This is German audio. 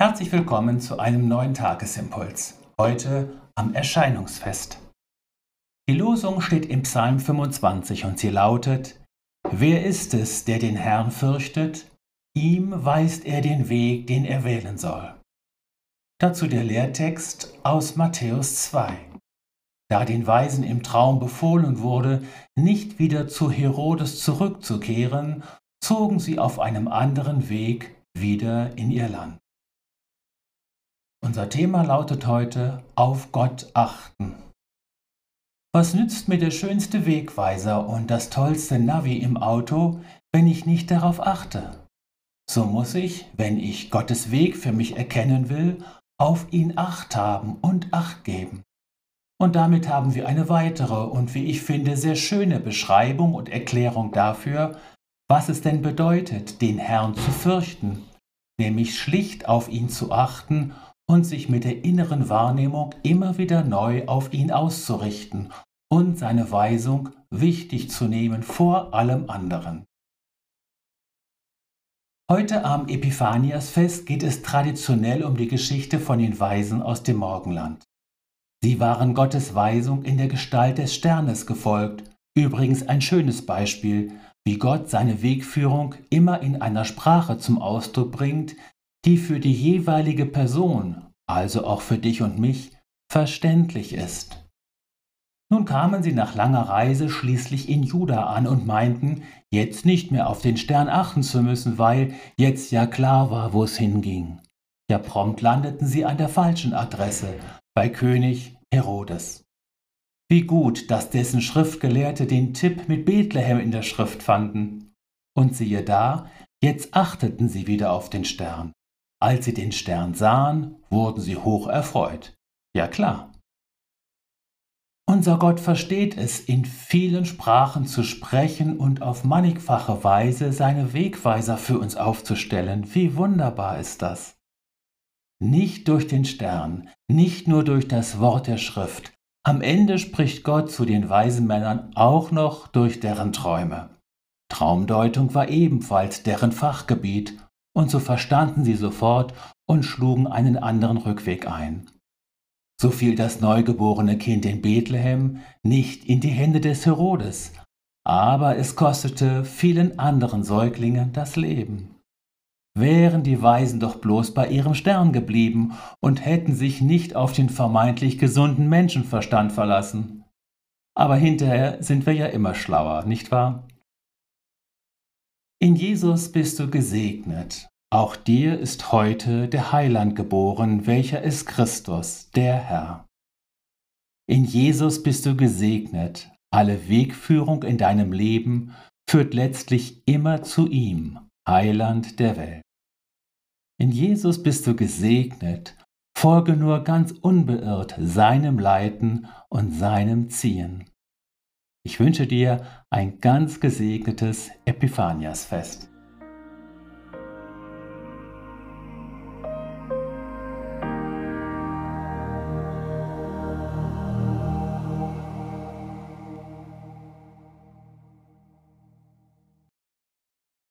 Herzlich willkommen zu einem neuen Tagesimpuls. Heute am Erscheinungsfest. Die Losung steht im Psalm 25 und sie lautet: Wer ist es, der den Herrn fürchtet? Ihm weist er den Weg, den er wählen soll. Dazu der Lehrtext aus Matthäus 2. Da den Weisen im Traum befohlen wurde, nicht wieder zu Herodes zurückzukehren, zogen sie auf einem anderen Weg wieder in ihr Land. Unser Thema lautet heute Auf Gott achten. Was nützt mir der schönste Wegweiser und das tollste Navi im Auto, wenn ich nicht darauf achte? So muss ich, wenn ich Gottes Weg für mich erkennen will, auf ihn acht haben und acht geben. Und damit haben wir eine weitere und wie ich finde sehr schöne Beschreibung und Erklärung dafür, was es denn bedeutet, den Herrn zu fürchten, nämlich schlicht auf ihn zu achten und sich mit der inneren Wahrnehmung immer wieder neu auf ihn auszurichten und seine Weisung wichtig zu nehmen vor allem anderen. Heute am Epiphaniasfest geht es traditionell um die Geschichte von den Weisen aus dem Morgenland. Sie waren Gottes Weisung in der Gestalt des Sternes gefolgt, übrigens ein schönes Beispiel, wie Gott seine Wegführung immer in einer Sprache zum Ausdruck bringt, die für die jeweilige Person, also auch für dich und mich, verständlich ist. Nun kamen sie nach langer Reise schließlich in Juda an und meinten, jetzt nicht mehr auf den Stern achten zu müssen, weil jetzt ja klar war, wo es hinging. Ja prompt landeten sie an der falschen Adresse, bei König Herodes. Wie gut, dass dessen Schriftgelehrte den Tipp mit Bethlehem in der Schrift fanden. Und siehe da, jetzt achteten sie wieder auf den Stern. Als sie den Stern sahen, wurden sie hoch erfreut. Ja klar. Unser Gott versteht es, in vielen Sprachen zu sprechen und auf mannigfache Weise seine Wegweiser für uns aufzustellen. Wie wunderbar ist das. Nicht durch den Stern, nicht nur durch das Wort der Schrift, am Ende spricht Gott zu den weisen Männern auch noch durch deren Träume. Traumdeutung war ebenfalls deren Fachgebiet, und so verstanden sie sofort und schlugen einen anderen Rückweg ein. So fiel das neugeborene Kind in Bethlehem nicht in die Hände des Herodes, aber es kostete vielen anderen Säuglingen das Leben wären die Weisen doch bloß bei ihrem Stern geblieben und hätten sich nicht auf den vermeintlich gesunden Menschenverstand verlassen. Aber hinterher sind wir ja immer schlauer, nicht wahr? In Jesus bist du gesegnet. Auch dir ist heute der Heiland geboren, welcher ist Christus, der Herr. In Jesus bist du gesegnet. Alle Wegführung in deinem Leben führt letztlich immer zu ihm, Heiland der Welt. In Jesus bist du gesegnet, folge nur ganz unbeirrt seinem Leiten und seinem Ziehen. Ich wünsche dir ein ganz gesegnetes Epiphaniasfest.